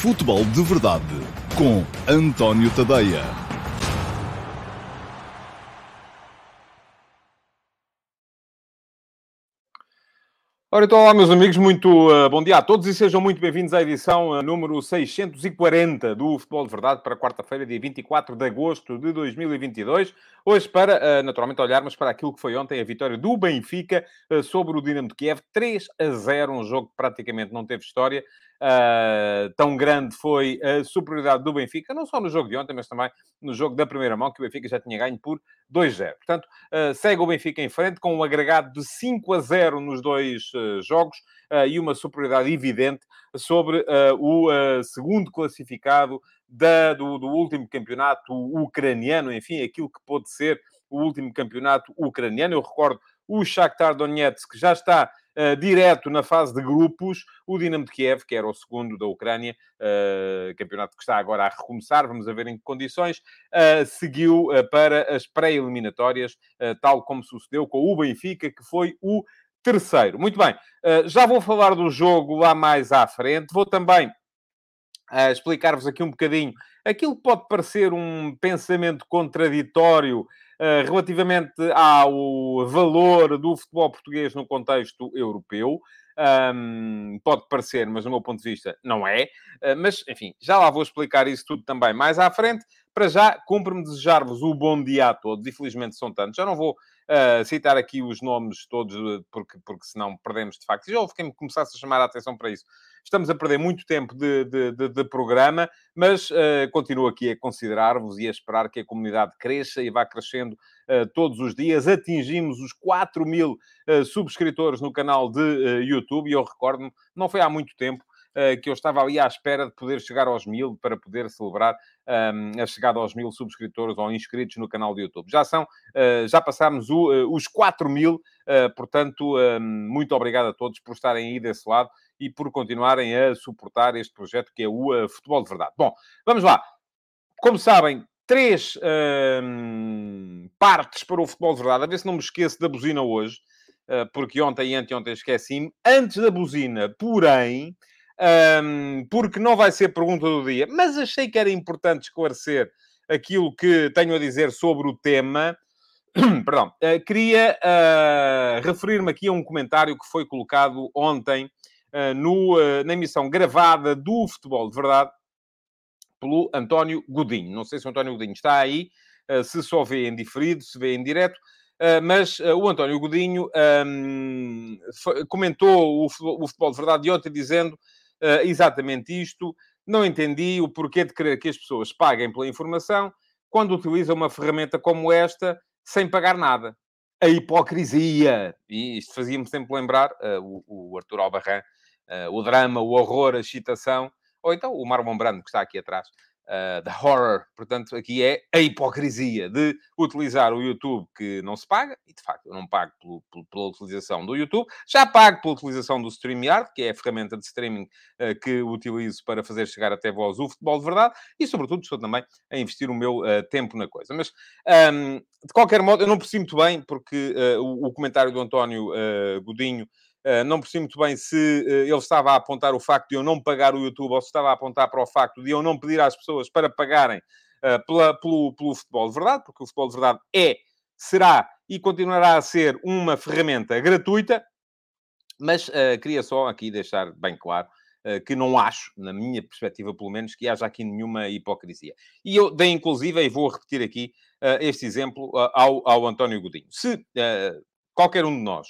Futebol de Verdade com António Tadeia. Ora, então, olá, meus amigos, muito uh, bom dia a todos e sejam muito bem-vindos à edição uh, número 640 do Futebol de Verdade para quarta-feira, dia 24 de agosto de 2022. Hoje, para, uh, naturalmente, olharmos para aquilo que foi ontem a vitória do Benfica sobre o Dinamo de Kiev, 3 a 0, um jogo que praticamente não teve história. Uh, tão grande foi a superioridade do Benfica, não só no jogo de ontem, mas também no jogo da primeira mão, que o Benfica já tinha ganho por 2-0. Portanto, uh, segue o Benfica em frente com um agregado de 5 a 0 nos dois uh, jogos e uma superioridade evidente sobre o segundo classificado da, do, do último campeonato ucraniano, enfim, aquilo que pôde ser o último campeonato ucraniano. Eu recordo o Shakhtar Donetsk, que já está uh, direto na fase de grupos, o Dinamo de Kiev, que era o segundo da Ucrânia, uh, campeonato que está agora a recomeçar, vamos ver em que condições, uh, seguiu para as pré-eliminatórias, tal como sucedeu com o Benfica, que foi o terceiro. Muito bem, já vou falar do jogo lá mais à frente, vou também explicar-vos aqui um bocadinho aquilo que pode parecer um pensamento contraditório relativamente ao valor do futebol português no contexto europeu. Um, pode parecer, mas do meu ponto de vista não é. Uh, mas, enfim, já lá vou explicar isso tudo também mais à frente. Para já, cumpre-me desejar-vos o bom dia a todos, e felizmente são tantos. Já não vou uh, citar aqui os nomes todos, porque, porque senão perdemos de facto. Já houve quem me começasse a chamar a atenção para isso. Estamos a perder muito tempo de, de, de, de programa, mas uh, continuo aqui a considerar-vos e a esperar que a comunidade cresça e vá crescendo uh, todos os dias. Atingimos os 4 mil uh, subscritores no canal de YouTube e eu recordo-me, não foi há muito tempo, que eu estava ali à espera de poder chegar aos mil para poder celebrar um, a chegada aos mil subscritores ou inscritos no canal do YouTube. Já são, uh, já passámos o, uh, os 4 mil, uh, portanto, muito obrigado a todos por estarem aí desse lado e por continuarem a suportar este projeto que é o uh, Futebol de Verdade. Bom, vamos lá. Como sabem, três uh, partes para o Futebol de Verdade. A ver se não me esqueço da buzina hoje, uh, porque ontem e anteontem esqueci-me. Antes da buzina, porém, um, porque não vai ser pergunta do dia, mas achei que era importante esclarecer aquilo que tenho a dizer sobre o tema. Perdão, uh, queria uh, referir-me aqui a um comentário que foi colocado ontem no, uh, na emissão gravada do Futebol de Verdade pelo António Godinho. Não sei se o António Godinho está aí, uh, se só vê em diferido, se vê em direto, mas o António Godinho um, comentou o, o, Futebol de Verdade de ontem dizendo exatamente isto. Não entendi o porquê de querer que as pessoas paguem pela informação quando utilizam uma ferramenta como esta sem pagar nada a hipocrisia. E isto fazia-me sempre lembrar uh, o, o Arthur Albarran uh, o drama, o horror, a excitação, ou então o Marlon Brando, que está aqui atrás, uh, the horror. Portanto, aqui é a hipocrisia de utilizar o YouTube que não se paga, e de facto eu não pago pelo, pelo, pela utilização do YouTube, já pago pela utilização do StreamYard, que é a ferramenta de streaming uh, que utilizo para fazer chegar até vós o futebol de verdade, e sobretudo estou também a investir o meu uh, tempo na coisa. Mas, um, de qualquer modo, eu não percebi muito bem, porque o, o, comentário do António Godinho não percebi muito bem se uh, ele estava a apontar o facto de eu não pagar o YouTube ou se estava a apontar para o facto de eu não pedir às pessoas para pagarem uh, pela, pelo, pelo futebol de verdade, porque o futebol de verdade é, será e continuará a ser uma ferramenta gratuita, mas queria só aqui deixar bem claro que não acho, na minha perspectiva pelo menos, que haja aqui nenhuma hipocrisia. E eu dei inclusive, e vou repetir aqui este exemplo ao, ao António Godinho. Se qualquer um de nós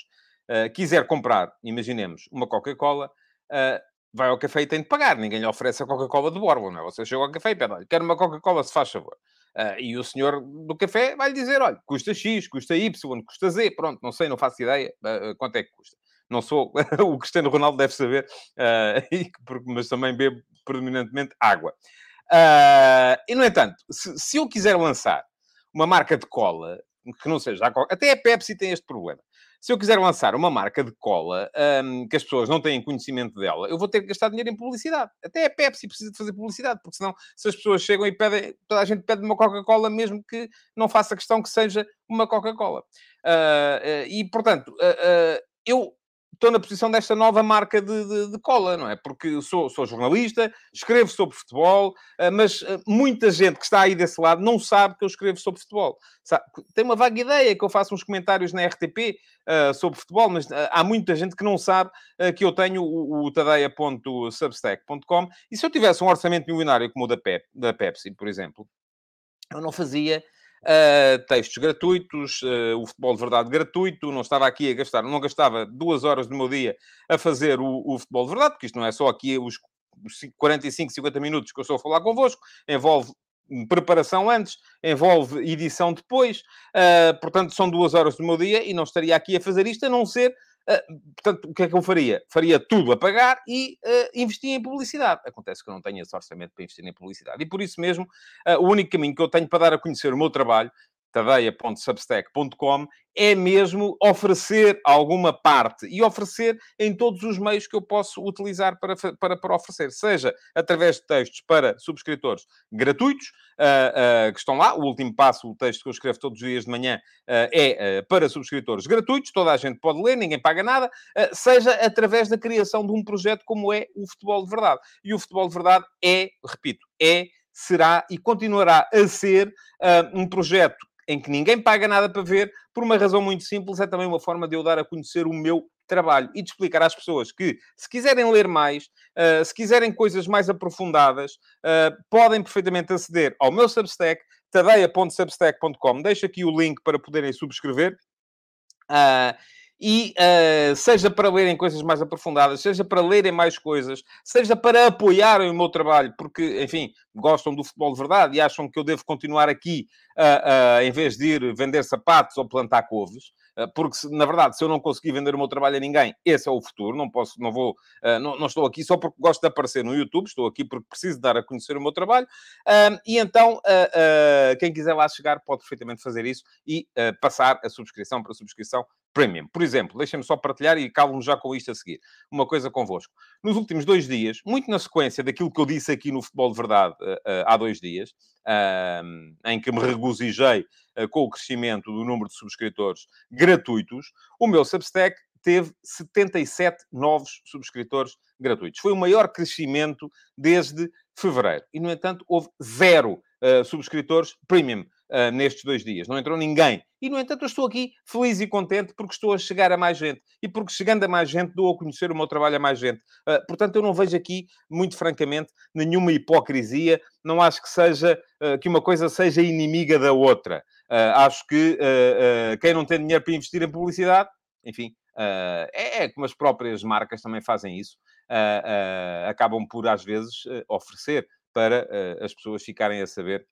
uh, quiser comprar, imaginemos, uma Coca-Cola, uh, vai ao café e tem de pagar. Ninguém lhe oferece a Coca-Cola de borba, não é? Você chega ao café e pede, olha, quero uma Coca-Cola, se faz favor. Uh, e o senhor do café vai lhe dizer, olha, custa X, custa Y, custa Z, pronto, não sei, não faço ideia quanto é que custa. Não sou o Cristiano Ronaldo deve saber, mas também bebo predominantemente água. e, no entanto, se, se eu quiser lançar uma marca de cola, que não seja a Coca, até a Pepsi tem este problema. Se eu quiser lançar uma marca de cola um, que as pessoas não têm conhecimento dela, eu vou ter que gastar dinheiro em publicidade. Até a Pepsi precisa de fazer publicidade, porque senão, se as pessoas chegam e pedem, toda a gente pede uma Coca-Cola, mesmo que não faça questão que seja uma Coca-Cola. Uh, uh, e, portanto, uh, eu estou na posição desta nova marca de, de, de cola, não é? Porque sou, sou jornalista, escrevo sobre futebol, uh, mas uh, muita gente que está aí desse lado não sabe que eu escrevo sobre futebol. Sabe? Tem uma vaga ideia que eu faço uns comentários na RTP sobre futebol, mas há muita gente que não sabe que eu tenho o, o tadeia.substack.com e se eu tivesse um orçamento milionário como o da, Pep, da Pepsi, por exemplo, eu não fazia Uh, textos gratuitos, uh, o futebol de verdade gratuito, não estava aqui a gastar, não gastava duas horas do meu dia a fazer o, o futebol de verdade, porque isto não é só aqui os, os 45, 50 minutos que eu estou a falar convosco, envolve preparação antes, envolve edição depois, uh, portanto são duas horas do meu dia e não estaria aqui a fazer isto a não ser portanto, o que é que eu faria? Faria tudo a pagar e uh, em publicidade. Acontece que eu não tenho esse orçamento para investir em publicidade. E por isso mesmo, uh, o único caminho que eu tenho para dar a conhecer o meu trabalho tadeia.substack.com, é mesmo oferecer alguma parte e oferecer em todos os meios que eu posso utilizar para, para, para oferecer, seja através de textos para subscritores gratuitos, uh, uh, que estão lá, o último passo, o texto que eu escrevo todos os dias de manhã, uh, é para subscritores gratuitos, toda a gente pode ler, ninguém paga nada, seja através da criação de um projeto como é o Futebol de Verdade. E o Futebol de Verdade é, repito, é será e continuará a ser uh, um projeto em que ninguém paga nada para ver, por uma razão muito simples, é também uma forma de eu dar a conhecer o meu trabalho e de explicar às pessoas que, se quiserem ler mais, uh, se quiserem coisas mais aprofundadas, uh, podem perfeitamente aceder ao meu Substack, tadeia.substack.com. Deixo aqui o link para poderem subscrever. Uh, e uh, seja para lerem coisas mais aprofundadas, seja para lerem mais coisas, seja para apoiarem o meu trabalho, porque, enfim, gostam do futebol de verdade e acham que eu devo continuar aqui uh, uh, em vez de ir vender sapatos ou plantar couves, porque, na verdade, se eu não conseguir vender o meu trabalho a ninguém, esse é o futuro, não posso, não vou, não, não, estou aqui só porque gosto de aparecer no YouTube, estou aqui porque preciso dar a conhecer o meu trabalho, e então, quem quiser lá chegar pode perfeitamente fazer isso e passar a subscrição para a subscrição Premium. Por exemplo, deixem-me só partilhar e calmo já com isto a seguir. Uma coisa convosco. Nos últimos dois dias, muito na sequência daquilo que eu disse aqui no Futebol de Verdade uh, uh, há dois dias, uh, em que me regozijei com o crescimento do número de subscritores gratuitos, o meu Substack teve 77 novos subscritores gratuitos. Foi o maior crescimento desde fevereiro. E, no entanto, houve zero subscritores premium uh, nestes dois dias. Não entrou ninguém. E, no entanto, eu estou aqui feliz e contente porque estou a chegar a mais gente. E porque chegando a mais gente, dou a conhecer o meu trabalho a mais gente. Uh, portanto, eu não vejo aqui, muito francamente, nenhuma hipocrisia. Não acho que seja, uh, que uma coisa seja inimiga da outra. acho que quem não tem dinheiro para investir em publicidade, enfim, é, é, como as próprias marcas também fazem isso. acabam por, às vezes, oferecer para as pessoas ficarem a saber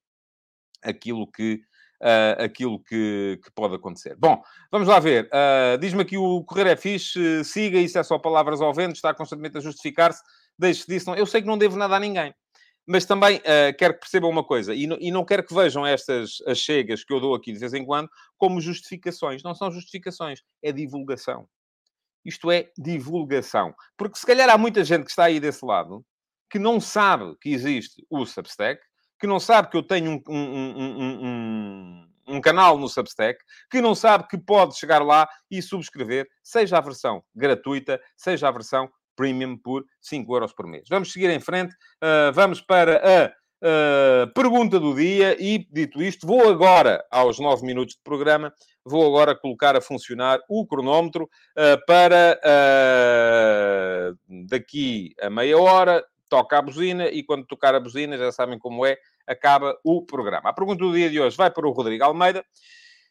aquilo que, uh, aquilo que, que, pode acontecer. Bom, vamos lá ver. Uh, Diz-me aqui o Correr é fixe, siga, isso é só palavras ao vento, está constantemente a justificar-se, deixe disso. Não, eu sei que não devo nada a ninguém. Mas também uh, quero que percebam uma coisa, e, e não quero que vejam estas as chegas que eu dou aqui de vez em quando como justificações. Não são justificações, é divulgação. Isto é divulgação. Porque se calhar há muita gente que está aí desse lado que não sabe que existe o Substack, que não sabe que eu tenho um, um, um, um, canal no Substack, que não sabe que pode chegar lá e subscrever, seja a versão gratuita, seja a versão premium por 5 euros por mês. Vamos seguir em frente, uh, vamos para a Uh, pergunta do dia e, dito isto, vou agora, aos 9 minutos de programa, vou agora colocar a funcionar o cronómetro uh, para daqui a meia hora toca a buzina e quando tocar a buzina, já sabem como é, acaba o programa. A pergunta do dia de hoje vai para o Rodrigo Almeida.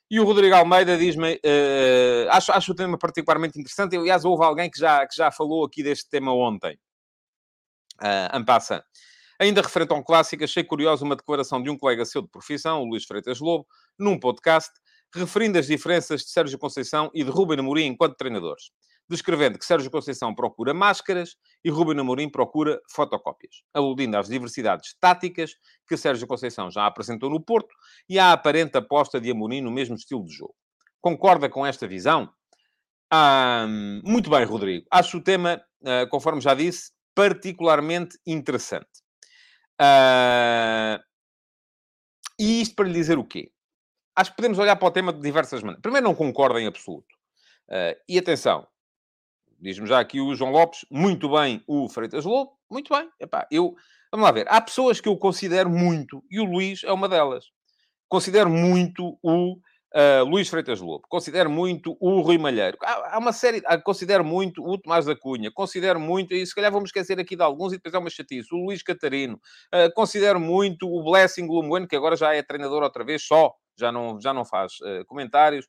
E o Rodrigo Almeida diz-me, uh, acho, acho o tema particularmente interessante. Aliás, houve alguém que já, que já falou aqui deste tema ontem. Uh, Ampassa. Ainda referente a um clássico, achei curioso uma declaração de um colega seu de profissão, o Luís Freitas Lobo, num podcast, referindo as diferenças de Sérgio Conceição e de Ruben Amorim enquanto treinadores descrevendo que Sérgio Conceição procura máscaras e Ruben Amorim procura fotocópias, aludindo às diversidades táticas que Sérgio Conceição já apresentou no Porto e à aparente aposta de Amorim no mesmo estilo de jogo. Concorda com esta visão? Ah, muito bem, Rodrigo. Acho o tema, ah, conforme já disse, particularmente interessante. Ah, e isto para lhe dizer o quê? Acho que podemos olhar para o tema de diversas maneiras. Primeiro, não concordo em absoluto. Uh, e atenção, Diz-me já aqui o João Lopes, muito bem o Freitas Lobo, muito bem. Epá, eu, vamos lá ver, há pessoas que eu considero muito, e o Luís é uma delas. Considero muito o Uh, Luís Freitas Lobo, considero muito o Rui Malheiro. Há, há uma série, uh, considero muito o Tomás da Cunha, considero muito, e se calhar vamos esquecer aqui de alguns e depois é uma chatice, o Luís Catarino, uh, considero muito o Blessing Lumueno, que agora já é treinador outra vez, só, já não, já não faz uh, comentários,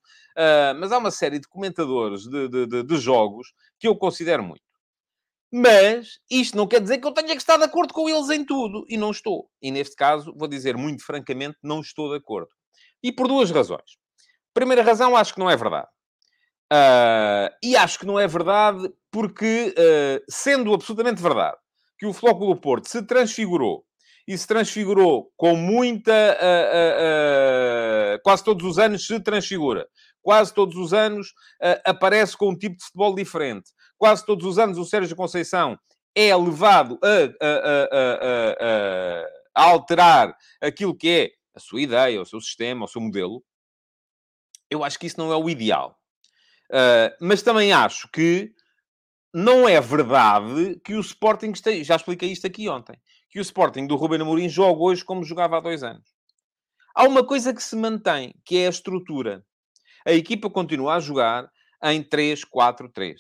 mas há uma série de comentadores de, de, de, de jogos que eu considero muito. Mas isto não quer dizer que eu tenha que estar de acordo com eles em tudo. E não estou. E neste caso, vou dizer muito francamente, não estou de acordo. E por duas razões. Primeira razão, acho que não é verdade. Uh, e acho que não é verdade porque, uh, sendo absolutamente verdade que o Flóculo Porto se transfigurou e se transfigurou com muita. Uh, quase todos os anos se transfigura. Quase todos os anos aparece com um tipo de futebol diferente. Quase todos os anos o Sérgio Conceição é levado a, a, a alterar aquilo que é a sua ideia, o seu sistema, o seu modelo. Eu acho que isso não é o ideal. Uh, mas também acho que não é verdade que o Sporting esteja... Já expliquei isto aqui ontem. Que o Sporting do Ruben Amorim joga hoje como jogava há dois anos. Há uma coisa que se mantém, que é a estrutura. A equipa continua a jogar em 3-4-3.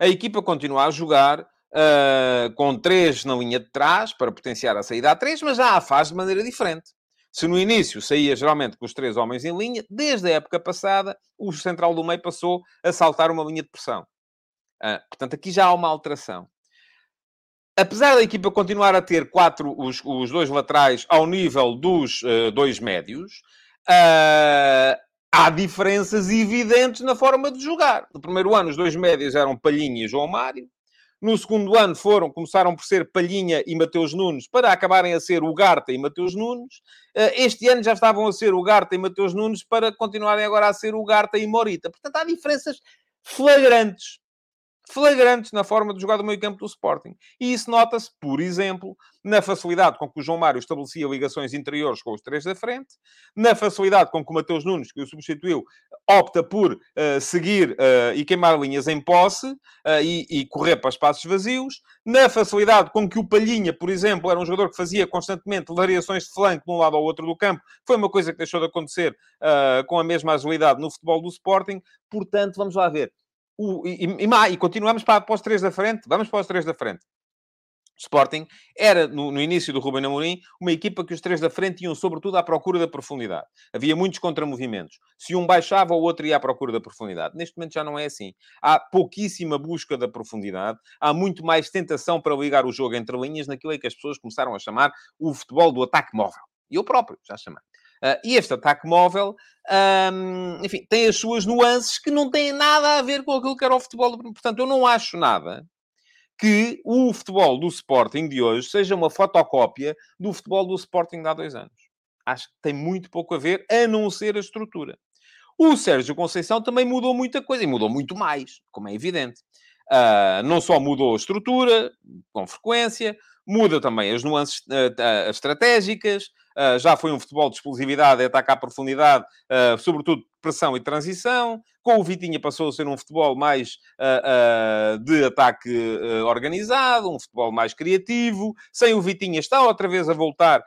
A equipa continua a jogar uh, com 3 na linha de trás, para potenciar a saída a 3, mas já a faz de maneira diferente. Se no início saía geralmente com os três homens em linha, desde a época passada, o central do meio passou a saltar uma linha de pressão. Ah, portanto, aqui já há uma alteração. Apesar da equipa continuar a ter quatro, os, os dois laterais ao nível dos uh, dois médios, uh, há diferenças evidentes na forma de jogar. No primeiro ano, os dois médios eram Palhinha e João Mário. No segundo ano foram, começaram por ser Palhinha e Mateus Nunes, para acabarem a ser o Garta e Mateus Nunes. Eh, este ano já estavam a ser o Garta e Mateus Nunes, para continuarem agora a ser o Garta e Morita. Portanto, há diferenças flagrantes flagrantes na forma de jogar do meio campo do Sporting. E isso nota-se, por exemplo, na facilidade com que o João Mário estabelecia ligações interiores com os três da frente, na facilidade com que o Mateus Nunes, que o substituiu, opta por uh, seguir uh, e queimar linhas em posse uh, e, e, correr para espaços vazios, na facilidade com que o Palhinha, por exemplo, era um jogador que fazia constantemente variações de flanco de um lado ao outro do campo, foi uma coisa que deixou de acontecer com a mesma agilidade no futebol do Sporting. Portanto, vamos lá ver o, e, e, e, continuamos para, para os três da frente. Vamos para os três da frente. Sporting era, no, no, início do Ruben Amorim, uma equipa que os três da frente iam sobretudo à procura da profundidade. Havia muitos contramovimentos. Se um baixava, o outro ia à procura da profundidade. Neste momento já não é assim. Há pouquíssima busca da profundidade. Há muito mais tentação para ligar o jogo entre linhas naquilo que as pessoas começaram a chamar o futebol do ataque móvel. E eu próprio já chamei. Uh, e este ataque móvel, um, enfim, tem as suas nuances que não têm nada a ver com aquilo que era o futebol. Portanto, eu não acho nada que o futebol do Sporting de hoje seja uma fotocópia do futebol do Sporting de há dois anos. Acho que tem muito pouco a ver, a não ser a estrutura. O Sérgio Conceição também mudou muita coisa, e mudou muito mais, como é evidente. Uh, não só mudou a estrutura, com frequência, muda também as nuances uh, estratégicas, uh, já foi um futebol de explosividade, é atacar a profundidade, uh, sobretudo pressão e transição. Com o Vitinha passou a ser um futebol mais de ataque organizado, um futebol mais criativo. Sem o Vitinha está outra vez a voltar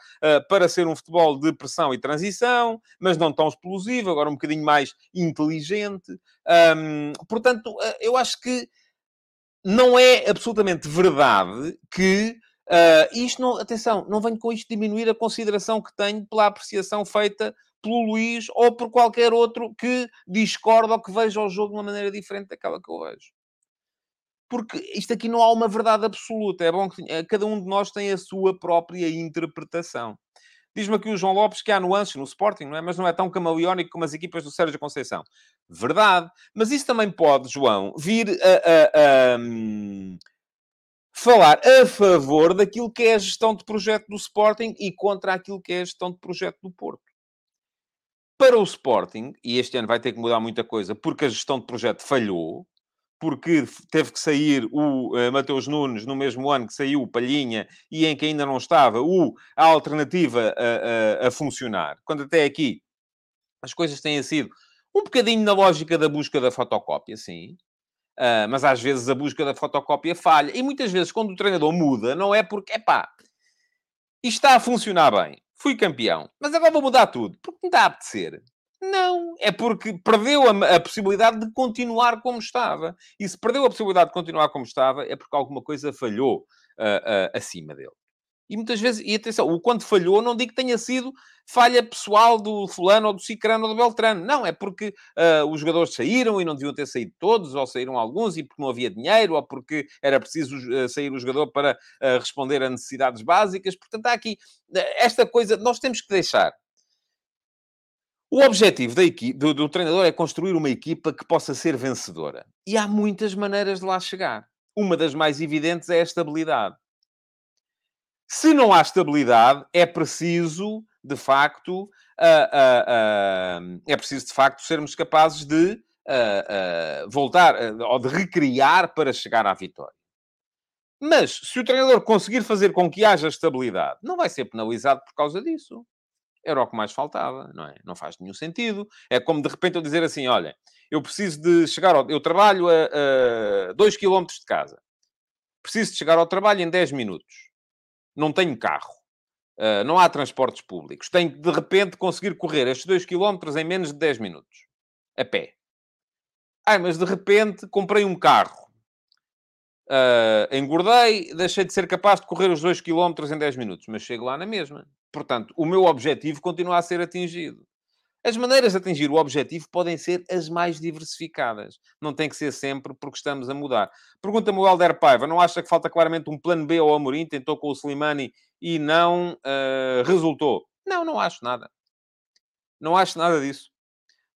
para ser um futebol de pressão e transição, mas não tão explosivo, agora um bocadinho mais inteligente. Um, portanto, eu acho que não é absolutamente verdade que Uh, isto não, atenção, não venho com isto diminuir a consideração que tenho pela apreciação feita pelo Luís ou por qualquer outro que discorda ou que veja o jogo de uma maneira diferente daquela que eu vejo. Porque isto aqui não há uma verdade absoluta. É bom que cada um de nós tem a sua própria interpretação. Diz-me aqui o João Lopes que há nuances no Sporting, não é? Mas não é tão camaleónico como as equipas do Sérgio Conceição. Verdade. Mas isso também pode, João, vir a, a, a hum, falar a favor daquilo que é a gestão de projeto do Sporting e contra aquilo que é a gestão de projeto do Porto. Para o Sporting, e este ano vai ter que mudar muita coisa, porque a gestão de projeto falhou, porque teve que sair o uh, Mateus Nunes no mesmo ano que saiu o Palhinha e em que ainda não estava o, a alternativa a, a, a funcionar. Quando até aqui as coisas têm sido um bocadinho na lógica da busca da fotocópia, sim. Uh, mas às vezes a busca da fotocópia falha. E muitas vezes, quando o treinador muda, não é porque, epá, isto está a funcionar bem, fui campeão, mas agora vou mudar tudo, porque me dá a apetecer. Não, é porque perdeu a, a, possibilidade de continuar como estava. E se perdeu a possibilidade de continuar como estava, é porque alguma coisa falhou uh, uh, acima dele. E muitas vezes, e atenção, o quando falhou, não digo que tenha sido falha pessoal do fulano ou do cicrano ou do beltrano. Não, é porque uh, os jogadores saíram e não deviam ter saído todos, ou saíram alguns e porque não havia dinheiro, ou porque era preciso uh, sair o jogador para uh, responder a necessidades básicas. Portanto, há aqui esta coisa, nós temos que deixar. O objetivo da equipe, do, do treinador é construir uma equipa que possa ser vencedora. E há muitas maneiras de lá chegar. Uma das mais evidentes é a estabilidade. Se não há estabilidade, é preciso, de facto, uh, uh, uh, é preciso, de facto, sermos capazes de voltar ou de recriar para chegar à vitória. Mas, se o treinador conseguir fazer com que haja estabilidade, não vai ser penalizado por causa disso. Era o que mais faltava, não é? Não faz nenhum sentido. É como, de repente, eu dizer assim, olha, eu preciso de chegar ao... Eu trabalho a 2 km de casa. Preciso de chegar ao trabalho em 10 minutos não tenho carro, uh, não há transportes públicos, tenho que de repente conseguir correr estes 2 km em menos de 10 minutos, a pé. Ai, mas de repente comprei um carro, uh, engordei, deixei de ser capaz de correr os 2 km em 10 minutos, mas chego lá na mesma. Portanto, o meu objetivo continua a ser atingido. As maneiras de atingir o objetivo podem ser as mais diversificadas. Não tem que ser sempre porque estamos a mudar. Pergunta-me o Helder Paiva, não acha que falta claramente um plano B ao Amorim? Tentou com o Slimani e não uh, resultou. Não, não acho nada. Não acho nada disso.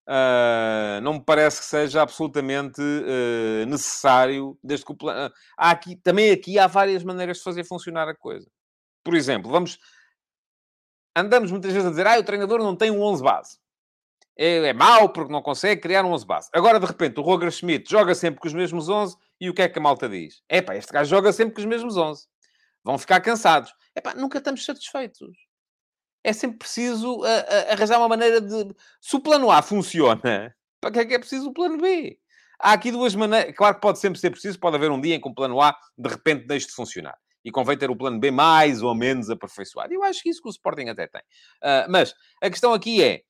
Uh, não me parece que seja absolutamente uh, necessário, desde que o há aqui, também aqui há várias maneiras de fazer funcionar a coisa. Por exemplo, vamos... Andamos muitas vezes a dizer, ah, o treinador não tem um 11 base é, mau porque não consegue criar um 11 base. Agora, de repente, o Roger Schmidt joga sempre com os mesmos 11 e o que é que a malta diz? É pá, este gajo joga sempre com os mesmos 11. Vão ficar cansados. É pá, nunca estamos satisfeitos. É sempre preciso arranjar uma maneira de... Se o plano A funciona, para que é que é preciso o plano B? Há aqui duas maneiras... Claro que pode sempre ser preciso, pode haver um dia em que o plano A, de repente, deixe de funcionar e convém ter o plano B mais ou menos aperfeiçoado. Eu acho que isso que o Sporting até tem. Uh, mas a questão aqui é,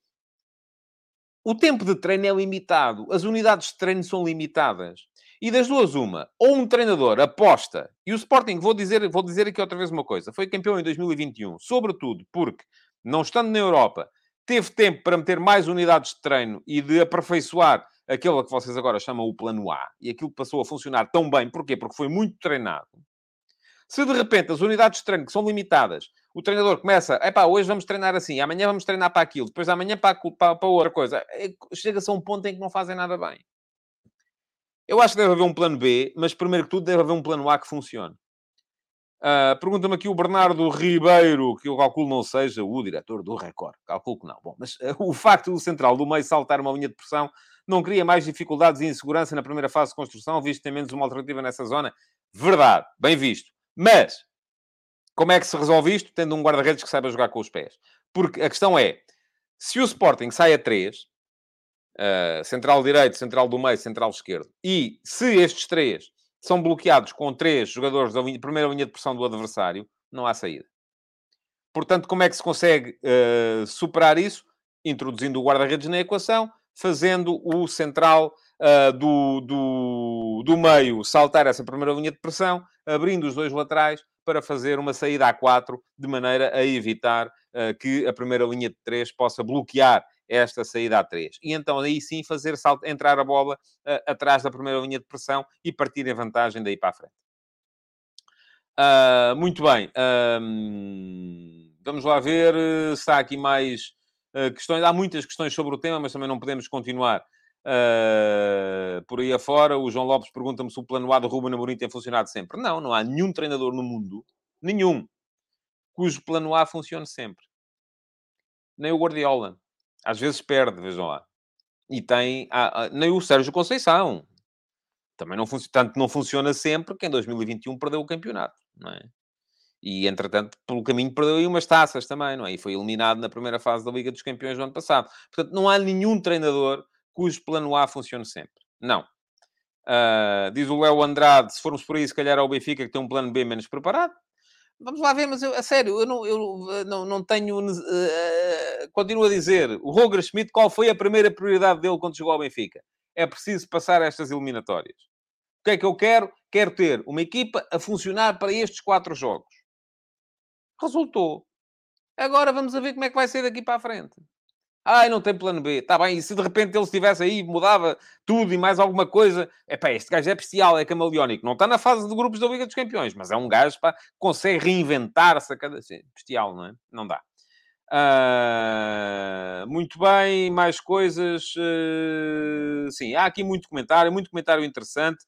o tempo de treino é limitado, as unidades de treino são limitadas. E das duas, uma, ou um treinador aposta, e o Sporting, vou dizer, vou dizer aqui outra vez uma coisa, foi campeão em 2021, sobretudo porque, não estando na Europa, teve tempo para meter mais unidades de treino e de aperfeiçoar aquilo que vocês agora chamam o plano A, e aquilo passou a funcionar tão bem, porquê? Porque foi muito treinado. Se de repente as unidades de treino que são limitadas o treinador começa, epá, hoje vamos treinar assim, amanhã vamos treinar para aquilo, depois amanhã para, para, para outra coisa. É, chega-se a um ponto em que não fazem nada bem. Eu acho que deve haver um plano B, mas primeiro que tudo deve haver um plano A que funcione. Uh, Pergunta-me aqui o Bernardo Ribeiro, que eu calculo não seja o diretor do Record. Calculo que não. Bom, mas uh, o facto do central do meio saltar uma linha de pressão não cria mais dificuldades e insegurança na primeira fase de construção, visto que tem menos uma alternativa nessa zona? Verdade, bem visto. Mas como é que se resolve isto? Tendo um guarda-redes que saiba jogar com os pés. Porque a questão é, se o Sporting sai a 3, uh, eh, central direito, central do meio, central esquerdo, e se estes três são bloqueados com três jogadores da linha, primeira linha de pressão do adversário, não há saída. Portanto, como é que se consegue uh, superar isso? Introduzindo o guarda-redes na equação, fazendo o central uh, do, do, do meio saltar essa primeira linha de pressão, abrindo os dois laterais para fazer uma saída a 4, de maneira a evitar uh, que a primeira linha de 3 possa bloquear esta saída a 3. E então aí sim fazer salto, entrar a bola uh, atrás da primeira linha de pressão e partir em vantagem daí para a frente. Uh, muito bem. vamos lá ver se há aqui mais uh, questões. Há muitas questões sobre o tema, mas também não podemos continuar Uh, por aí afora, o João Lopes pergunta-me se o plano A do Ruben Amorim tem funcionado sempre. Não, não há nenhum treinador no mundo, nenhum, cujo plano A funcione sempre. Nem o Guardiola. Às vezes perde, vejam lá. E tem... Ah, ah, nem o Sérgio Conceição. Também não, tanto não funciona sempre que em 2021 perdeu o campeonato, não é? E, entretanto, pelo caminho perdeu aí umas taças também, não é? E foi eliminado na primeira fase da Liga dos Campeões do ano passado. Portanto, não há nenhum treinador cujo plano A funcione sempre. Não. Uh, diz o Léo Andrade, se formos por aí, se calhar é o Benfica que tem um plano B menos preparado. Vamos lá ver, mas eu, a sério, eu não, eu não, não tenho. Uh, continuo a dizer, o Roger Schmidt, qual foi a primeira prioridade dele quando chegou ao Benfica? É preciso passar estas eliminatórias. O que é que eu quero? Quero ter uma equipa a funcionar para estes quatro jogos. Resultou. Agora vamos a ver como é que vai ser daqui para a frente. Ai, não tem plano B. Está bem, e se de repente ele estivesse aí, mudava tudo e mais alguma coisa. É pá, este gajo é bestial, é camaleónico. Não está na fase de grupos da Liga dos Campeões, mas é um gajo pá, que consegue reinventar-se a cada. Bestial, não é? Não dá. Uh, muito bem, mais coisas. Uh, sim, há aqui muito comentário, muito comentário interessante.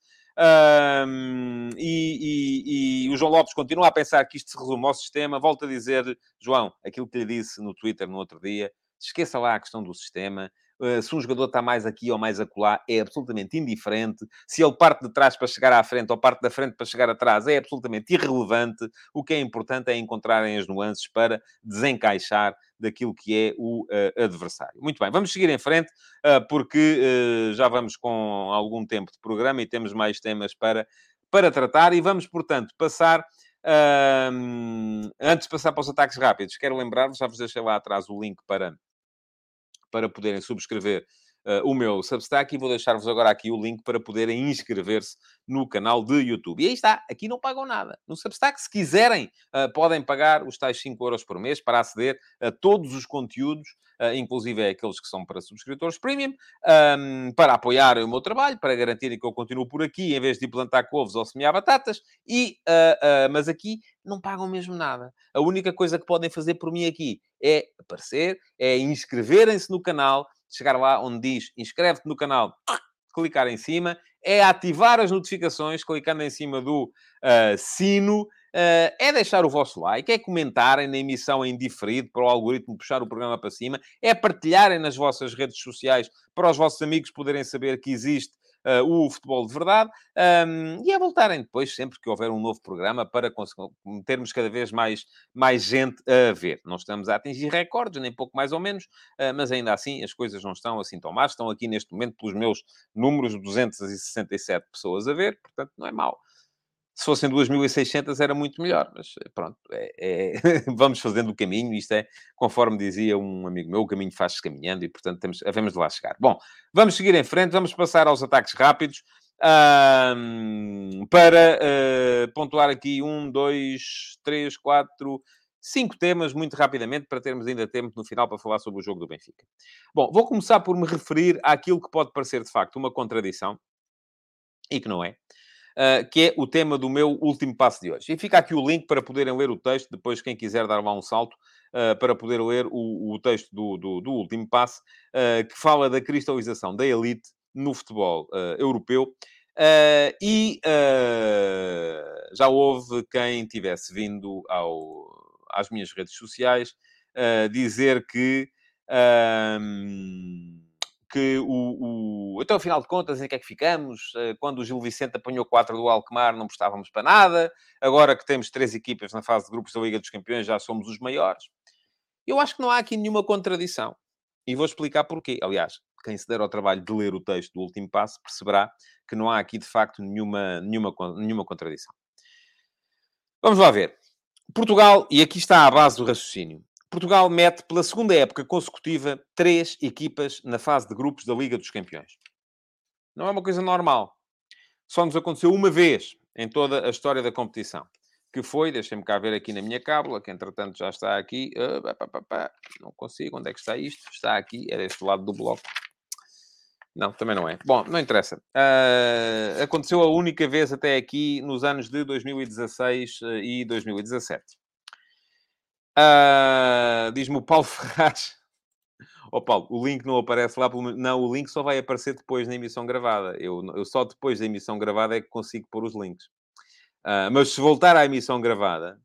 E, e, e, o João Lopes continua a pensar que isto se resume ao sistema. Volto a dizer, João, aquilo que lhe disse no Twitter no outro dia esqueça lá a questão do sistema. Uh, se um jogador está mais aqui ou mais acolá, é absolutamente indiferente. Se ele parte de trás para chegar à frente ou parte da frente para chegar atrás, é absolutamente irrelevante. O que é importante é encontrarem as nuances para desencaixar daquilo que é o uh, adversário. Muito bem, vamos seguir em frente, uh, porque já vamos com algum tempo de programa e temos mais temas para, para tratar, e vamos, portanto, passar antes de passar para os ataques rápidos, quero lembrar-vos, já vos deixei lá atrás o link para para poderem subscrever uh, o meu Substack e vou deixar-vos agora aqui o link para poderem inscrever-se no canal de YouTube. E aí está, aqui não pagam nada. No Substack, se quiserem, uh, podem pagar os tais 5 euros por mês para aceder a todos os conteúdos, uh, inclusive aqueles que são para subscritores premium, um, para apoiar o meu trabalho, para garantirem que eu continuo por aqui, em vez de plantar couves ou semear batatas, e, mas aqui não pagam mesmo nada. A única coisa que podem fazer por mim aqui é aparecer, é inscreverem-se no canal, chegar lá onde diz inscreve-te no canal, clicar em cima, é ativar as notificações, clicando em cima do uh, sino, uh, é deixar o vosso like, é comentarem na emissão em diferido para o algoritmo puxar o programa para cima, é partilharem nas vossas redes sociais para os vossos amigos poderem saber que existe uh, o futebol de verdade, um, e a voltarem depois, sempre que houver um novo programa, para termos cada vez mais, mais gente a ver. Não estamos a atingir recordes, nem pouco mais ou menos, uh, mas ainda assim as coisas não estão assim tão más. Estão aqui neste momento pelos meus números, 267 pessoas a ver, portanto não é mau. Se fossem 2.600 era muito melhor, mas eh, pronto, é, é... vamos fazendo o caminho. Isto é, conforme dizia um amigo meu, o caminho faz-se caminhando e, portanto, temos, havemos de lá chegar. Bom, vamos seguir em frente, vamos passar aos ataques rápidos. Um, para uh, pontuar aqui um, dois, três, quatro, cinco temas muito rapidamente para termos ainda tempo no final para falar sobre o jogo do Benfica. Bom, vou começar por me referir àquilo que pode parecer de facto uma contradição e que não é uh, que é o tema do meu último passo de hoje. E fica aqui o link para poderem ler o texto, depois quem quiser dar lá um salto, uh, para poder ler o, o texto do, do, do, último passo, uh, que fala da cristalização da elite no futebol europeu. e já houve quem tivesse vindo ao, às minhas redes sociais dizer que que o, o... Então, afinal de contas, em que é que ficamos? Eh, quando o Gil Vicente apanhou 4 do Alkmaar, não prestávamos para nada. Agora que temos três equipas na fase de grupos da Liga dos Campeões, já somos os maiores. Eu acho que não há aqui nenhuma contradição. E vou explicar porquê. Aliás, quem se der ao trabalho de ler o texto do último passo perceberá que não há aqui, de facto, nenhuma, nenhuma, nenhuma contradição. Vamos lá ver. Portugal, e aqui está a base do raciocínio. Portugal mete pela segunda época consecutiva três equipas na fase de grupos da Liga dos Campeões. Não é uma coisa normal. Só nos aconteceu uma vez em toda a história da competição. Que foi, deixem-me cá ver aqui na minha cábula, que entretanto já está aqui. Uh, não consigo, onde é que está isto? Está aqui, era este lado do bloco. Não, também não é. Bom, não interessa. Uh, aconteceu a única vez até aqui nos anos de 2016 e 2017. Uh, Diz-me o Paulo Ferraz. Ó oh, Paulo, o link não aparece lá. Pelo... Não, o link só vai aparecer depois na emissão gravada. Eu, eu só depois da emissão gravada é que consigo pôr os links. Uh, mas se voltar à emissão gravada,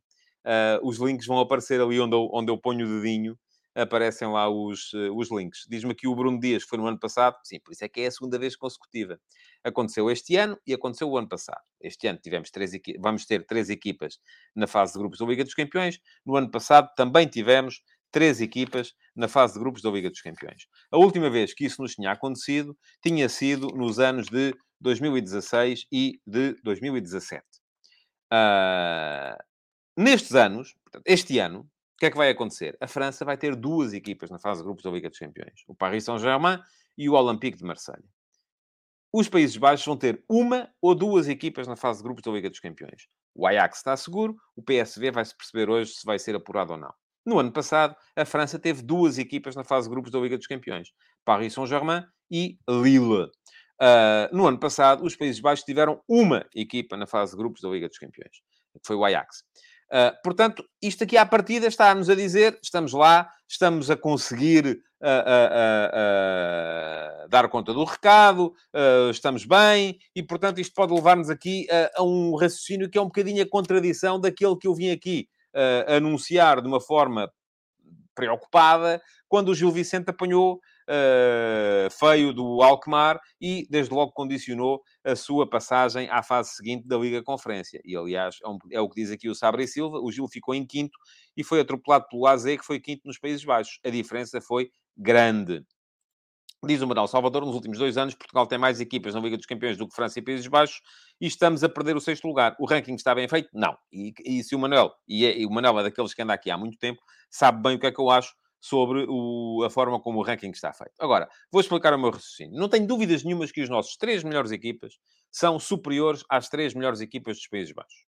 uh, os links vão aparecer ali onde eu, onde eu ponho o dedinho aparecem lá os, eh, os links. Diz-me aqui o Bruno Dias, que foi no ano passado. Sim, por isso é que é a segunda vez consecutiva. Aconteceu este ano e aconteceu o ano passado. Este ano tivemos três vamos ter três equipas na fase de grupos da Liga dos Campeões. No ano passado também tivemos três equipas na fase de grupos da Liga dos Campeões. A última vez que isso nos tinha acontecido tinha sido nos anos de 2016 e de 2017. Uh, nestes anos, este ano, o que é que vai acontecer? A França vai ter duas equipas na fase de grupos da Liga dos Campeões. O Paris Saint-Germain e o Olympique de Marseille. Os Países Baixos vão ter uma ou duas equipas na fase de grupos da Liga dos Campeões. O Ajax está seguro, o PSV vai-se perceber hoje se vai ser apurado ou não. No ano passado, a França teve duas equipas na fase de grupos da Liga dos Campeões. Paris Saint-Germain e Lille. Uh, no ano passado, os Países Baixos tiveram uma equipa na fase de grupos da Liga dos Campeões, que foi o Ajax. Uh, portanto, isto aqui à partida está-nos a dizer, estamos lá, estamos a conseguir uh, dar conta do recado, estamos bem, e portanto isto pode levar-nos aqui a um raciocínio que é um bocadinho a contradição daquele que eu vim aqui anunciar de uma forma preocupada, quando o Gil Vicente apanhou uh, feio do Alkmaar e, desde logo, condicionou a sua passagem à fase seguinte da Liga Conferência. E, aliás, é, um, é o que diz aqui o Sabre e Silva, o Gil ficou em quinto e foi atropelado pelo AZ, que foi quinto nos Países Baixos. A diferença foi grande. Diz o Manuel Salvador, nos últimos dois anos, Portugal tem mais equipas na Liga dos Campeões do que França e Países Baixos e estamos a perder o sexto lugar. O ranking está bem feito? Não. E, e se o Manuel, e, é, e, o Manuel é daqueles que anda aqui há muito tempo, sabe bem o que é que eu acho sobre o, a forma como o ranking está feito. Agora, vou explicar o meu raciocínio. Não tenho dúvidas nenhumas que os nossos três melhores equipas são superiores às três melhores equipas dos Países Baixos.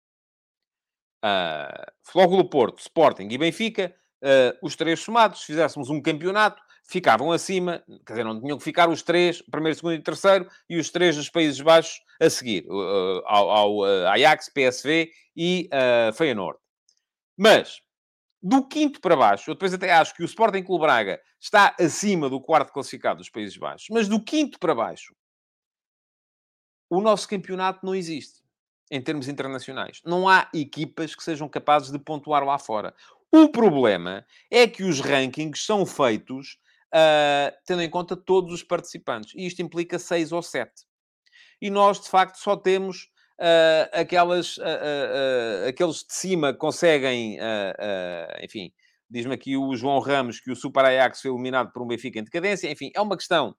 Uh, Flóculo Porto, Sporting e Benfica, uh, os três somados, se fizéssemos um campeonato, ficavam acima, quer dizer, não tinham que ficar os três, primeiro, segundo e terceiro, e os três dos Países Baixos a seguir, uh, ao, ao Ajax, PSV e Feyenoord. Mas, do quinto para baixo, eu depois até acho que o Sporting Clube Braga está acima do quarto classificado dos Países Baixos, mas do quinto para baixo, o nosso campeonato não existe em termos internacionais. Não há equipas que sejam capazes de pontuar lá fora. O problema é que os rankings são feitos uh, tendo em conta todos os participantes. E isto implica seis ou sete. E nós, de facto, só temos aquelas, uh, aqueles de cima conseguem, enfim, diz-me aqui o João Ramos que o Super Ajax foi eliminado por um Benfica em decadência. Enfim, é uma questão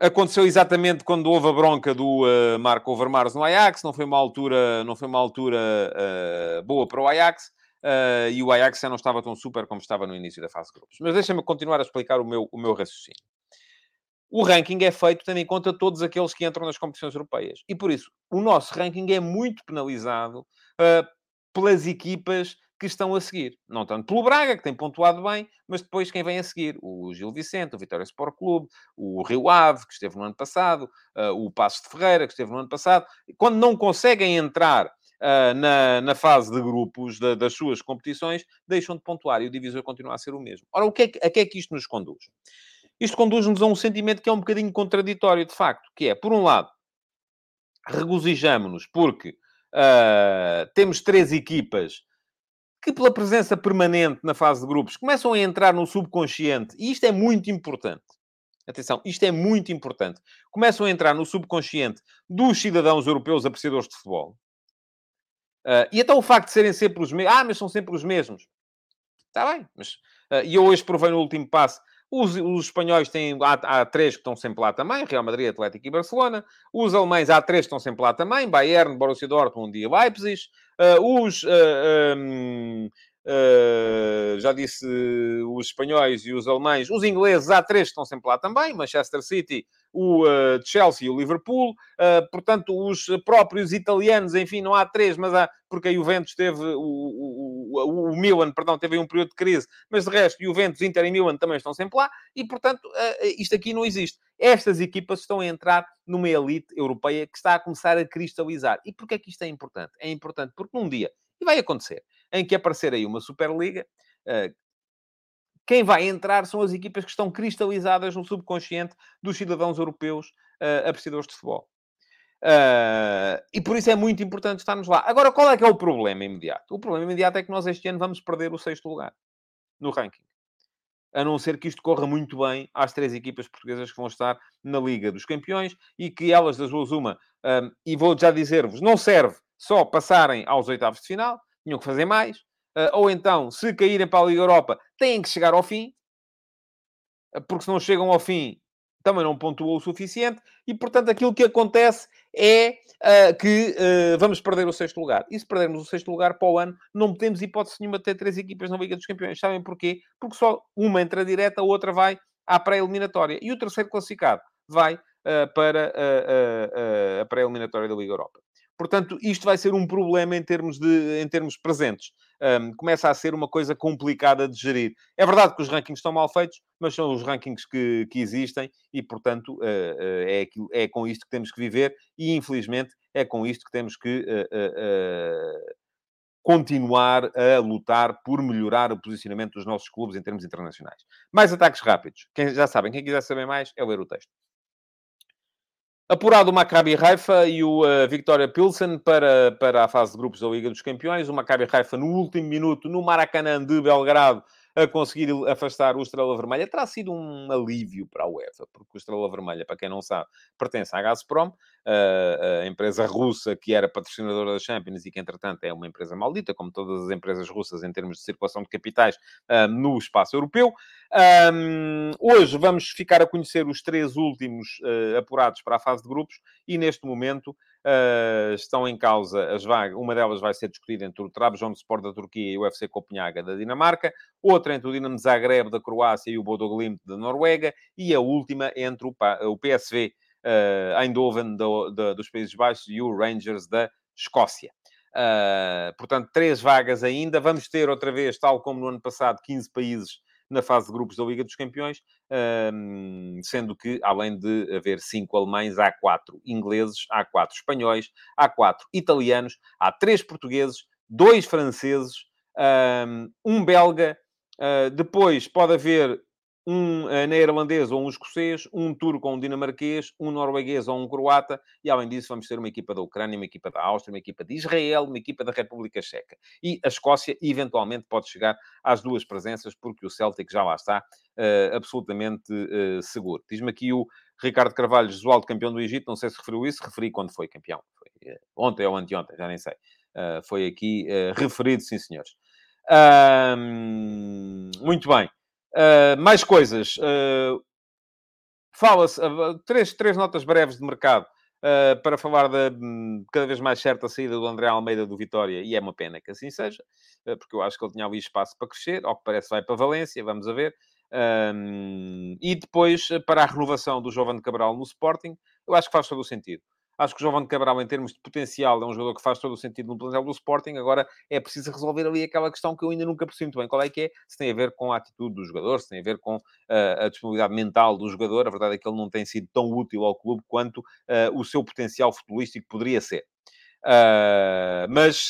Aconteceu exatamente quando houve a bronca do uh, Marco Overmars no Ajax, não foi uma altura, não foi uma altura uh, boa para o Ajax, uh, e o Ajax já não estava tão super como estava no início da fase de grupos. Mas deixa-me continuar a explicar o meu, o meu raciocínio. O ranking é feito tendo em conta todos aqueles que entram nas competições europeias. E por isso, o nosso ranking é muito penalizado pelas equipas que estão a seguir. Não tanto pelo Braga, que tem pontuado bem, mas depois quem vem a seguir? O Gil Vicente, o Vitória Sport Clube, o Rio Ave, que esteve no ano passado, uh, o Passos de Ferreira, que esteve no ano passado. Quando não conseguem entrar uh, na, na fase de grupos da, das suas competições, deixam de pontuar e o divisor continua a ser o mesmo. Ora, o que é que, a que é que isto nos conduz? Isto conduz-nos a um sentimento que é um bocadinho contraditório, de facto, que é, por um lado, regozijamos-nos porque uh, temos três equipas que pela presença permanente na fase de grupos começam a entrar no subconsciente, e isto é muito importante. Atenção, isto é muito importante. Começam a entrar no subconsciente dos cidadãos europeus apreciadores de futebol. Uh, e até o facto de serem sempre os mesmos. Ah, mas são sempre os mesmos. Está bem, mas... Uh, e eu hoje provei no último passo os, os, espanhóis têm, há, há, três que estão sempre lá também, Real Madrid, Atlético e Barcelona. Os alemães, há três que estão sempre lá também, Bayern, Borussia Dortmund e Leipzig. Uh, os, uh, ah, um, uh, já disse os espanhóis e os alemães. Os ingleses, há três que estão sempre lá também, Manchester City, o uh, Chelsea e o Liverpool. Uh, portanto, os próprios italianos, enfim, não há três, mas há, porque a Juventus teve, o, o, o, Milan, perdão, teve um período de crise, mas de resto, Juventus, Inter e Milan também estão sempre lá, e portanto, isto aqui não existe. Estas equipas estão a entrar numa elite europeia que está a começar a cristalizar. E porquê é que isto é importante? É importante porque num dia, e vai acontecer, em que aparecer aí uma Superliga, quem vai entrar são as equipas que estão cristalizadas no subconsciente dos cidadãos europeus uh, apreciadores de futebol. Uh, e por isso é muito importante estarmos lá. Agora, qual é que é o problema imediato? O problema imediato é que nós este ano vamos perder o sexto lugar no ranking. A não ser que isto corra muito bem às três equipas portuguesas que vão estar na Liga dos Campeões e que elas das duas uma, um, e vou já dizer-vos, não serve só passarem aos oitavos de final, tinham que fazer mais, Uh, ou então, se caírem para a Liga Europa, têm que chegar ao fim, porque se não chegam ao fim, também não pontuou o suficiente e, portanto, aquilo que acontece é uh, que uh, vamos perder o sexto lugar. E se perdermos o sexto lugar para o ano, não temos hipótese nenhuma de ter três equipas na Liga dos Campeões. Sabem porquê? Porque só uma entra direta, a outra vai à pré-eliminatória. E o terceiro classificado vai uh, para a pré-eliminatória da Liga Europa. Portanto, isto vai ser um problema em termos, de, em termos presentes. Um, começa a ser uma coisa complicada de gerir. É verdade que os rankings estão mal feitos, mas são os rankings que, que existem e, portanto, uh, uh, é, aquilo, é com isto que temos que viver e, infelizmente, é com isto que temos que uh, continuar a lutar por melhorar o posicionamento dos nossos clubes em termos internacionais. Mais ataques rápidos. Quem, já sabem, quem quiser saber mais, é ler o texto. Apurado o Maccabi Haifa e o uh, Victoria Pilsen para, para a fase de grupos da Liga dos Campeões. O Maccabi Haifa no último minuto, no Maracanã de Belgrado, a conseguir afastar o Estrela Vermelha. Terá sido um alívio para a UEFA, porque o Estrela Vermelha, para quem não sabe, pertence à Gazprom, a empresa russa que era patrocinadora da Champions e que, entretanto, é uma empresa maldita, como todas as empresas russas em termos de circulação de capitais no espaço europeu. hoje vamos ficar a conhecer os três últimos uh, apurados para a fase de grupos e, neste momento, uh, estão em causa as vagas. Uma delas vai ser discutida entre o Trabzonspor da Turquia e o UFC Copenhaga da Dinamarca, outra entre o Dinamo Zagreb da Croácia e o Bodo Glimt da Noruega e a última entre o, o PSV uh, Eindhoven do, do, dos Países Baixos e o Rangers da Escócia. Uh, portanto, três vagas ainda. Vamos ter outra vez, tal como no ano passado, 15 países na fase de grupos da Liga dos Campeões, sendo que, além de haver cinco alemães, há quatro ingleses, há quatro espanhóis, há quatro italianos, há três portugueses, dois franceses, um belga. Uh, depois pode haver um uh, neerlandês ou um escocês, um turco ou um dinamarquês, um norueguês ou um croata, e além disso vamos ter uma equipa da Ucrânia, uma equipa da Áustria, uma equipa de Israel, uma equipa da República Checa. E a Escócia, eventualmente, pode chegar às duas presenças, porque o Celtic já lá está uh, absolutamente uh, seguro. Diz-me aqui o Ricardo Carvalho, Josualdo, campeão do Egito, não sei se referiu isso, referi quando foi campeão. Foi, uh, ontem ou anteontem, já nem sei. foi aqui referido, sim senhores. muito bem. Uh, mais coisas. Uh, Fala-se, uh, três, três notas breves de mercado para falar da um, cada vez mais certa saída do André Almeida do Vitória, e é uma pena que assim seja, porque eu acho que ele tinha ali espaço para crescer, ao que parece vai para Valência, vamos a ver. Um, e depois, para a renovação do Jovem Cabral no Sporting, eu acho que faz todo o sentido. Acho que o João Cabral, em termos de potencial, é um jogador que faz todo o sentido no plantel do Sporting. Agora é preciso resolver ali aquela questão que eu ainda nunca percebi muito bem qual é que é. Se tem a ver com a atitude do jogador, se tem a ver com uh, a disponibilidade mental do jogador. A verdade é que ele não tem sido tão útil ao clube quanto uh, o seu potencial futebolístico poderia ser. Uh, mas,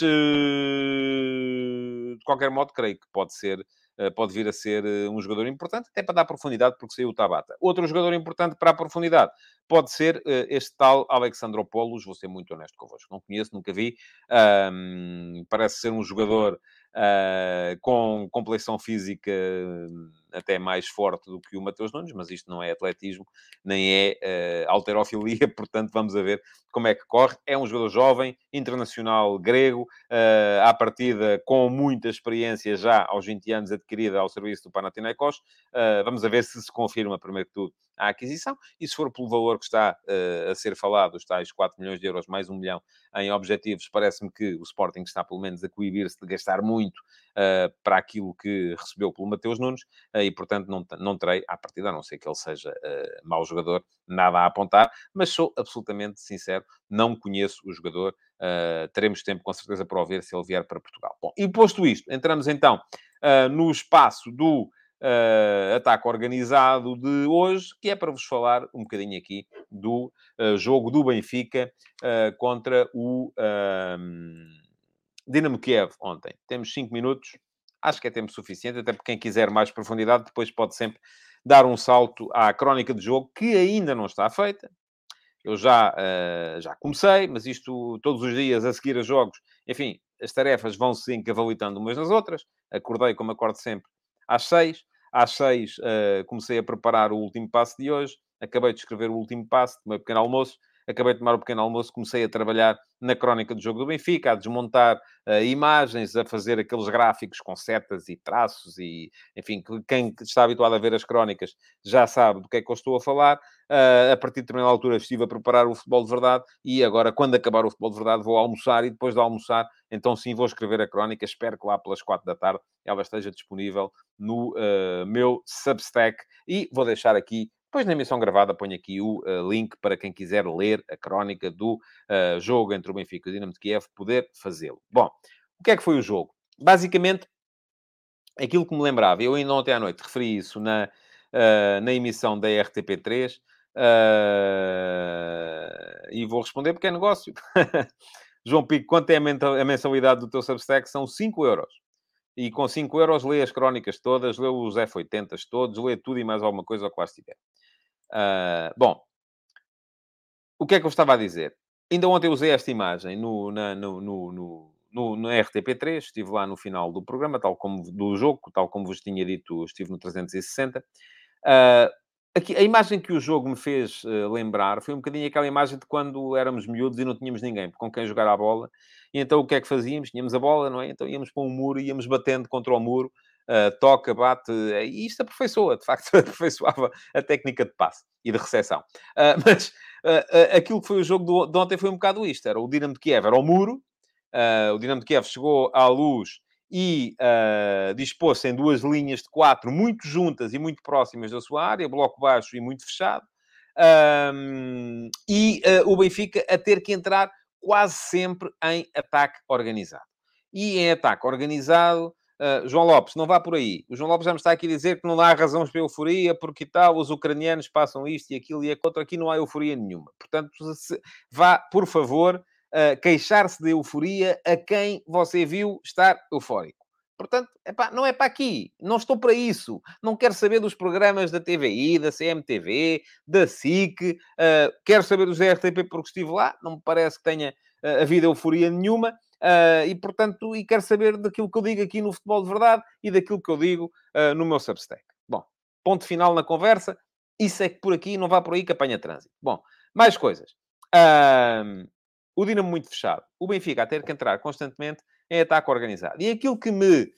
de qualquer modo, creio que pode ser eh, pode vir a ser eh, um jogador importante, até para dar profundidade, porque saiu o Tabata. Outro jogador importante para a profundidade pode ser eh, este tal Alexandropoulos, vou ser muito honesto convosco, não conheço, nunca vi, um, parece ser um jogador uh, com complexão física até mais forte do que o Mateus Nunes, mas isto não é atletismo, nem é uh, alterofilia, portanto vamos a ver como é que corre. É um jogador jovem, internacional grego, uh, à partida com muita experiência já aos 20 anos adquirida ao serviço do Panathinaikos. Uh, vamos a ver se se confirma, primeiro que tudo, a aquisição. E se for pelo valor que está uh, a ser falado, os tais 4 milhões de euros, mais 1 milhão em objetivos, parece-me que o Sporting está pelo menos a coibir-se de gastar muito uh, para aquilo que recebeu pelo Mateus Nunes uh, e, portanto, não, não terei, à partida, a não ser que ele seja uh, mau jogador, nada a apontar, mas sou absolutamente sincero, não conheço o jogador, teremos tempo com certeza para o ver se ele vier para Portugal. Bom, e posto isto, entramos então no espaço do uh, ataque organizado de hoje, que é para vos falar um bocadinho aqui do uh, jogo do Benfica uh, contra o Dinamo Kiev ontem. Temos 5 minutos, acho que é tempo suficiente, até para quem quiser mais profundidade, depois pode sempre dar um salto à crónica de jogo, que ainda não está feita. Eu já, já comecei, mas isto todos os dias a seguir a jogos, enfim, as tarefas vão se encavalitando umas nas outras. Acordei, como acordo sempre, às seis. Às seis uh, comecei a preparar o último passo de hoje. Acabei de escrever o último passo, do meu pequeno almoço. Acabei de tomar o um pequeno almoço, comecei a trabalhar na crónica do jogo do Benfica, a desmontar uh, imagens, a fazer aqueles gráficos com setas e traços e, enfim, quem está habituado a ver as crónicas já sabe do que é que eu estou a falar. Uh, a partir de determinada altura estive a preparar o futebol de verdade e agora, quando acabar o futebol de verdade, vou almoçar e depois de almoçar, então sim, vou escrever a crónica. Espero que lá pelas quatro da tarde ela esteja disponível no uh, meu Substack e vou deixar aqui depois, na emissão gravada, ponho aqui o uh, link para quem quiser ler a crónica do uh, jogo entre o Benfica e o Dinamo de Kiev, poder fazê-lo. Bom, o que é que foi o jogo? Basicamente, aquilo que me lembrava, eu ainda ontem à noite referi isso na, uh, na emissão da RTP3, e vou responder porque é negócio. João Pico, quanto é a mensalidade do teu Substack? São 5 euros. E com 5 euros lê as crónicas todas, lê os F80s todos, lê tudo e mais alguma coisa que lá estiver. Uh, bom, o que é que eu estava a dizer? Ainda ontem usei esta imagem no, na, no, no, no, no, no RTP3, estive lá no final do programa, tal como do jogo, tal como vos tinha dito, estive no 360. Uh, ah, aqui, a imagem que o jogo me fez uh, lembrar foi um bocadinho aquela imagem de quando éramos miúdos e não tínhamos ninguém com quem jogar a bola. E então o que é que fazíamos? Tínhamos a bola, não é? Então íamos para um muro, íamos batendo contra o muro toca, bate, eh, e isto aperfeiçoa, de facto, aperfeiçoava a técnica de passe e de recepção. Uh, mas uh, aquilo que foi o jogo do, de ontem foi um bocado isto: era o Dinamo de Kiev, era o muro, o Dinamo de Kiev chegou à luz e uh, dispôs-se em duas linhas de quatro, muito juntas e muito próximas da sua área, bloco baixo e muito fechado, um, e uh, o Benfica a ter que entrar quase sempre em ataque organizado. E em ataque organizado, Uh, João Lopes, não vá por aí. O João Lopes já me está aqui a dizer que não há razões para euforia, porque tal, os ucranianos passam isto e aquilo e aquilo. Aqui não há euforia nenhuma. Portanto, se, vá, por favor, uh, queixar-se de euforia a quem você viu estar eufórico. Portanto, epá, não é para aqui. Não estou para isso. Não quero saber dos programas da TVI, da CMTV, da SIC. Uh, quero saber dos RTP porque estive lá. Não me parece que tenha uh, havido euforia nenhuma. Uh, e, portanto, e quero saber daquilo que eu digo aqui no Futebol de Verdade e daquilo que eu digo uh, no meu Substack. Bom, ponto final na conversa. Isso é que por aqui, não vá por aí que apanha trânsito. Bom, mais coisas. Uh, o Dinamo muito fechado. O Benfica a ter que entrar constantemente em ataque organizado. E aquilo que me...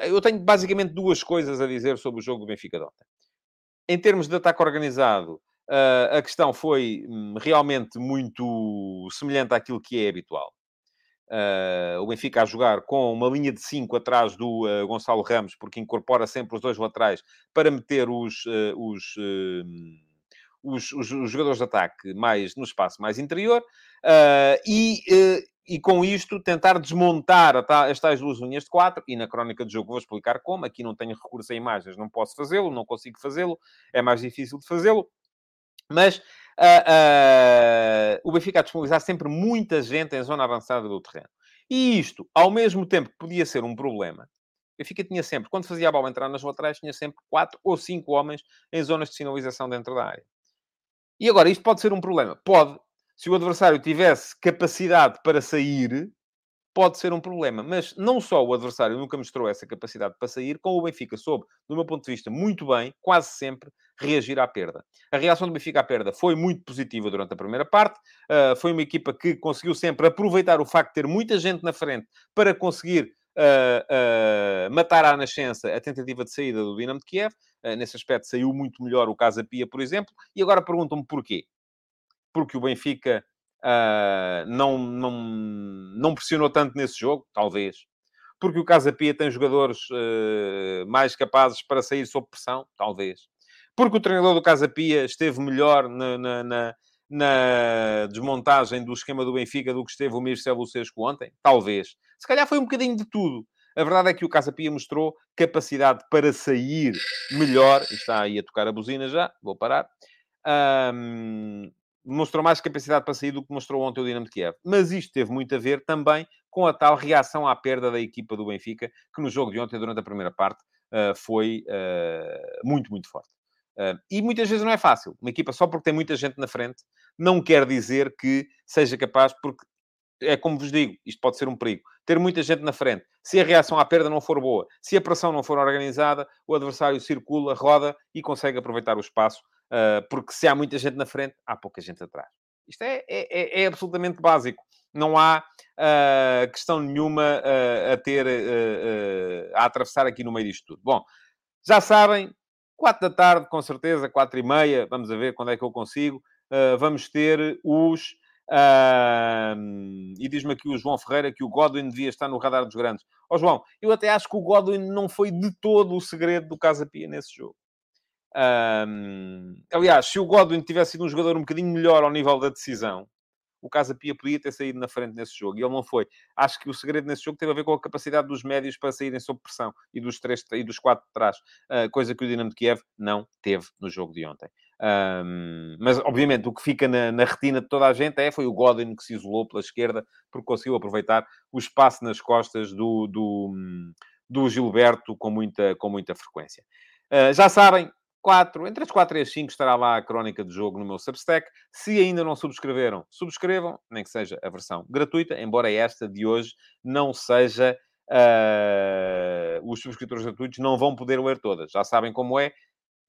eu tenho basicamente duas coisas a dizer sobre o jogo do Benfica de ontem. Em termos de ataque organizado, a questão foi hum, realmente muito semelhante àquilo que é habitual. Uh, o Benfica a jogar com uma linha de 5 atrás do uh, Gonçalo Ramos, porque incorpora sempre os dois laterais para meter os, uh, os, os, os, os, jogadores de ataque mais no espaço mais interior e, e com isto tentar desmontar as tais duas linhas de 4 e na crónica do jogo vou explicar como. Aqui não tenho recurso a imagens, não posso fazê-lo, não consigo fazê-lo, é mais difícil de fazê-lo. Mas uh, uh, o Benfica a disponibilizar sempre muita gente em zona avançada do terreno. E isto, ao mesmo tempo que podia ser um problema, o Benfica tinha sempre, quando fazia a bola entrar nas laterais, tinha sempre quatro ou cinco homens em zonas de sinalização dentro da área. E agora, isto pode ser um problema? Pode. Se o adversário tivesse capacidade para sair, pode ser um problema. Mas não só o adversário nunca mostrou essa capacidade para sair, como o Benfica soube, do meu ponto de vista, muito bem, quase sempre, reagir à perda. A reação do Benfica à perda foi muito positiva durante a primeira parte. Uh, foi uma equipa que conseguiu sempre aproveitar o facto de ter muita gente na frente para conseguir uh, uh, matar à nascença a tentativa de saída do Dinamo de Kiev. nesse aspecto saiu muito melhor o Casa Pia, por exemplo. E agora perguntam-me porquê. Porque o Benfica uh, não, não, não pressionou tanto nesse jogo, talvez. Porque o Casa Pia tem jogadores uh, mais capazes para sair sob pressão, talvez. Porque o treinador do Casa Pia esteve melhor na, na, na, na desmontagem do esquema do Benfica do que esteve o Mircea Lucescu ontem? Talvez. Se calhar foi um bocadinho de tudo. A verdade é que o Casa Pia mostrou capacidade para sair melhor. Está aí a tocar a buzina já, vou parar. Um, mostrou mais capacidade para sair do que mostrou ontem o Dinamo de Kiev. Mas isto teve muito a ver também com a tal reação à perda da equipa do Benfica, que no jogo de ontem, durante a primeira parte, uh, foi uh, muito, muito forte. Uh, e muitas vezes não é fácil. Uma equipa, só porque tem muita gente na frente, não quer dizer que seja capaz, porque é como vos digo, isto pode ser um perigo. Ter muita gente na frente. Se a reação à perda não for boa, se a pressão não for organizada, o adversário circula, roda e consegue aproveitar o espaço porque se há muita gente na frente, há pouca gente atrás. Isto é, é, é, é absolutamente básico. Não há uh, questão nenhuma uh, a ter, uh, a atravessar aqui no meio disto tudo. Bom, já sabem, quatro da tarde, com certeza, quatro e meia, vamos a ver quando é que eu consigo, vamos ter os... e diz-me aqui o João Ferreira que o Godwin devia estar no radar dos grandes. Ó oh, João, eu até acho que o Godwin não foi de todo o segredo do Casa Pia nesse jogo. Um, aliás, se o Godwin tivesse sido um jogador um bocadinho melhor ao nível da decisão, o Casa Pia podia ter saído na frente nesse jogo e ele não foi. Acho que o segredo nesse jogo teve a ver com a capacidade dos médios para saírem sob pressão e dos três e dos quatro de trás, uh, coisa que o Dinamo de Kiev não teve no jogo de ontem. Um, mas, obviamente, o que fica na, na, retina de toda a gente é foi o Godin que se isolou pela esquerda porque conseguiu aproveitar o espaço nas costas do, do, do Gilberto com muita, com muita frequência. Uh, já sabem, 4, entre as 4 e as 5 estará lá a crónica do jogo no meu Substack. Se ainda não subscreveram, subscrevam, nem que seja a versão gratuita, embora esta de hoje não seja. Uh, os subscritores gratuitos não vão poder ler todas. Já sabem como é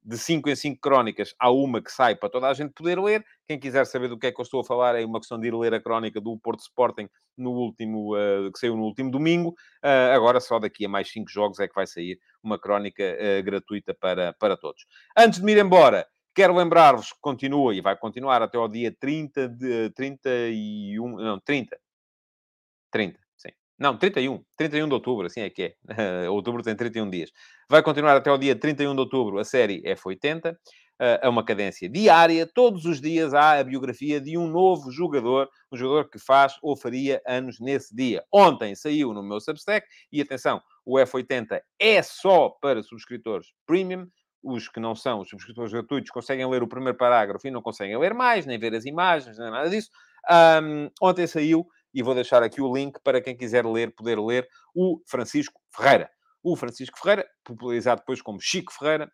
de 5 em 5 crónicas, há uma que sai para toda a gente poder ler. Quem quiser saber do que é que eu estou a falar, é uma questão de ir ler a crónica do Porto Sporting no último, uh, que saiu no último domingo. Uh, agora, só daqui a mais 5 jogos é que vai sair uma crónica uh, gratuita para, para todos. Antes de me ir embora, quero lembrar-vos que continua e vai continuar até ao dia 30 de 31, não, 30. 30. Não, 31. 31 de outubro, assim é que é. outubro tem 31 dias. Vai continuar até o dia 31 de outubro a série F80. É uma cadência diária. Todos os dias há a biografia de um novo jogador, um jogador que faz ou faria anos nesse dia. Ontem saiu no meu Substack e atenção, o F80 é só para subscritores premium. Os que não são os subscritores gratuitos conseguem ler o primeiro parágrafo e não conseguem ler mais, nem ver as imagens, nem nada disso. Um, ontem saiu e vou deixar aqui o link para quem quiser ler, poder ler o Francisco Ferreira. O Francisco Ferreira, popularizado depois como Chico Ferreira,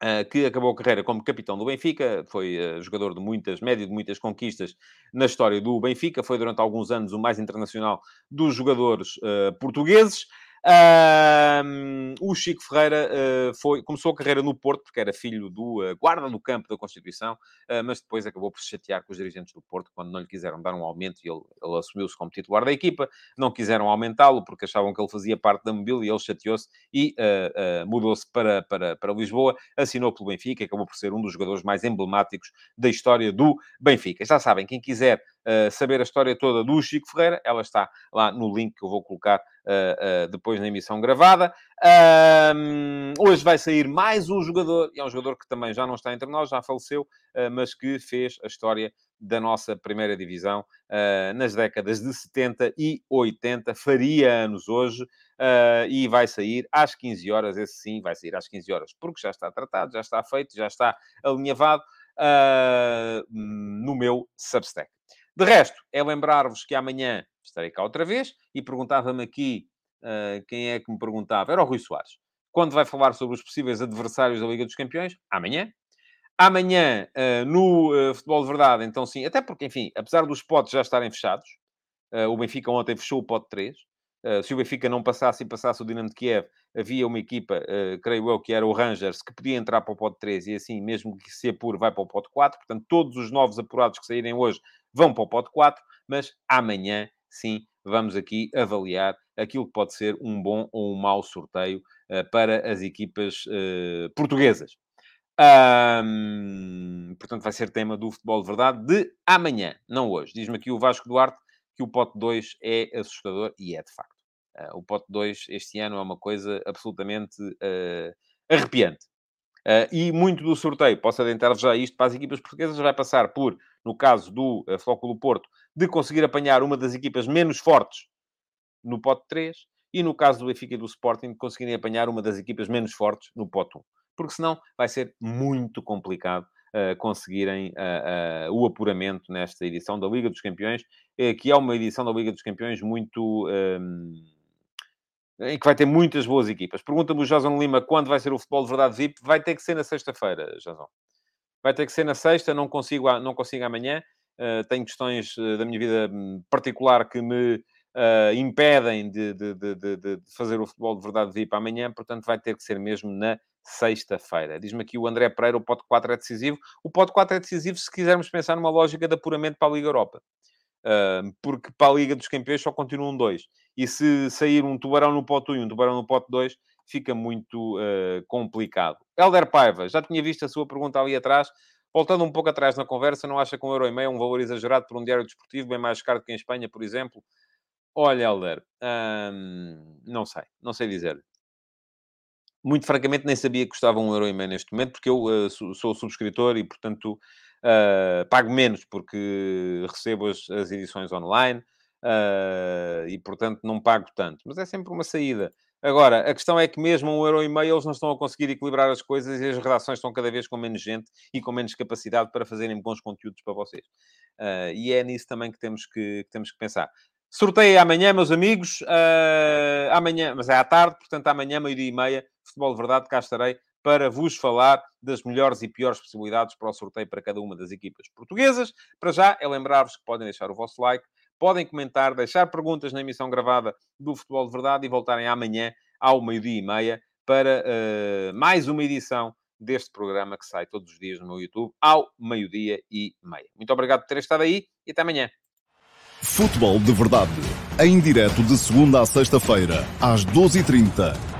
Uh, que acabou a carreira como capitão do Benfica, foi uh, jogador de muitas, médio de muitas conquistas na história do Benfica, foi durante alguns anos o mais internacional dos jogadores uh, portugueses. Um, o Chico Ferreira uh, foi, começou a carreira no Porto, porque era filho do uh, guarda do campo da Constituição, uh, mas depois acabou por se chatear com os dirigentes do Porto quando não lhe quiseram dar um aumento e ele, ele assumiu-se como titular da equipa. Não quiseram aumentá-lo porque achavam que ele fazia parte da mobília e ele chateou-se e mudou-se para, para, para Lisboa, assinou pelo Benfica e acabou por ser um dos jogadores mais emblemáticos da história do Benfica. Já sabem, quem quiser saber a história toda do Chico Ferreira, ela está lá no link que eu vou colocar uh, uh, depois na emissão gravada. Um, hoje vai sair mais um jogador, e é um jogador que também já não está entre nós, já faleceu, uh, mas que fez a história da nossa primeira divisão nas décadas de 70 e 80. Faria anos hoje. e vai sair às 15 horas. Esse sim vai sair às 15 horas, porque já está tratado, já está feito, já está alinhavado no meu Substack. De resto, é lembrar-vos que amanhã estarei cá outra vez e perguntava-me aqui uh, quem é que me perguntava, era o Rui Soares. Quando vai falar sobre os possíveis adversários da Liga dos Campeões? Amanhã. Amanhã, uh, no uh, Futebol de Verdade, então sim, até porque, enfim, apesar dos potes já estarem fechados, o Benfica ontem fechou o pote 3. se o Benfica não passasse e passasse o Dinamo de Kiev, havia uma equipa, creio eu, que era o Rangers, que podia entrar para o pote 3 e assim, mesmo que se apure, vai para o pote 4. Portanto, todos os novos apurados que saírem hoje vão para o pote 4, mas amanhã, sim, vamos aqui avaliar aquilo que pode ser um bom ou um mau sorteio uh, para as equipas uh, portuguesas. Um, portanto, vai ser tema do futebol de verdade de amanhã, não hoje. Diz-me aqui o Vasco Duarte que o pote 2 é assustador e é de facto. Uh, o pote 2 este ano é uma coisa absolutamente arrepiante. Uh, e muito do sorteio, posso adentrar já isto para as equipas portuguesas, vai passar por, no caso do uh, Flóculo Porto, de conseguir apanhar uma das equipas menos fortes no pote 3, e no caso do Benfica e do Sporting, de conseguirem apanhar uma das equipas menos fortes no pote 1. Porque senão vai ser muito complicado uh, conseguirem uh, o apuramento nesta edição da Liga dos Campeões, que é uma edição da Liga dos Campeões muito em que vai ter muitas boas equipas. Pergunta-me o Jason Lima quando vai ser o futebol de verdade VIP. Vai ter que ser na sexta-feira, Jason. Vai ter que ser na sexta, não consigo, não consigo amanhã. Uh, tenho questões uh, da minha vida hum, particular que me uh, impedem de, de, de, de, fazer o futebol de verdade VIP amanhã, portanto vai ter que ser mesmo na sexta-feira. Diz-me aqui o André Pereira, o pote 4 é decisivo. O pote 4 é decisivo se quisermos pensar numa lógica de apuramento para a Liga Europa. Porque para a Liga dos Campeões só continuam dois. E se sair um tubarão no pote 1 e um tubarão no pote 2, fica muito uh, complicado. Helder Paiva, já tinha visto a sua pergunta ali atrás. Voltando um pouco atrás na conversa, não acha que um euro e meio é um valor exagerado por um diário desportivo, bem mais caro que em Espanha, por exemplo? Olha, Helder, hum, não sei, não sei dizer. Muito francamente, nem sabia que custava um euro e meio neste momento, porque eu uh, sou subscritor e, portanto, uh, pago menos, porque recebo as, as edições online uh, e, portanto, não pago tanto. Mas é sempre uma saída. Agora, a questão é que mesmo um euro e meio eles não estão a conseguir equilibrar as coisas e as redações estão cada vez com menos gente e com menos capacidade para fazerem bons conteúdos para vocês. Uh, e é nisso também que temos que, que temos que pensar. Sorteio amanhã, meus amigos. Uh, amanhã, mas é à tarde, portanto, amanhã, meio-dia e meia, Futebol de Verdade, cá estarei para vos falar das melhores e piores possibilidades para o sorteio para cada uma das equipas portuguesas. Para já, é lembrar-vos que podem deixar o vosso like, podem comentar, deixar perguntas na emissão gravada do Futebol de Verdade e voltarem amanhã ao meio-dia e meia para uh, mais uma edição deste programa que sai todos os dias no meu YouTube ao meio-dia e meia. Muito obrigado por terem estado aí e até amanhã. Futebol de Verdade, em direto de segunda a sexta-feira, às 12h30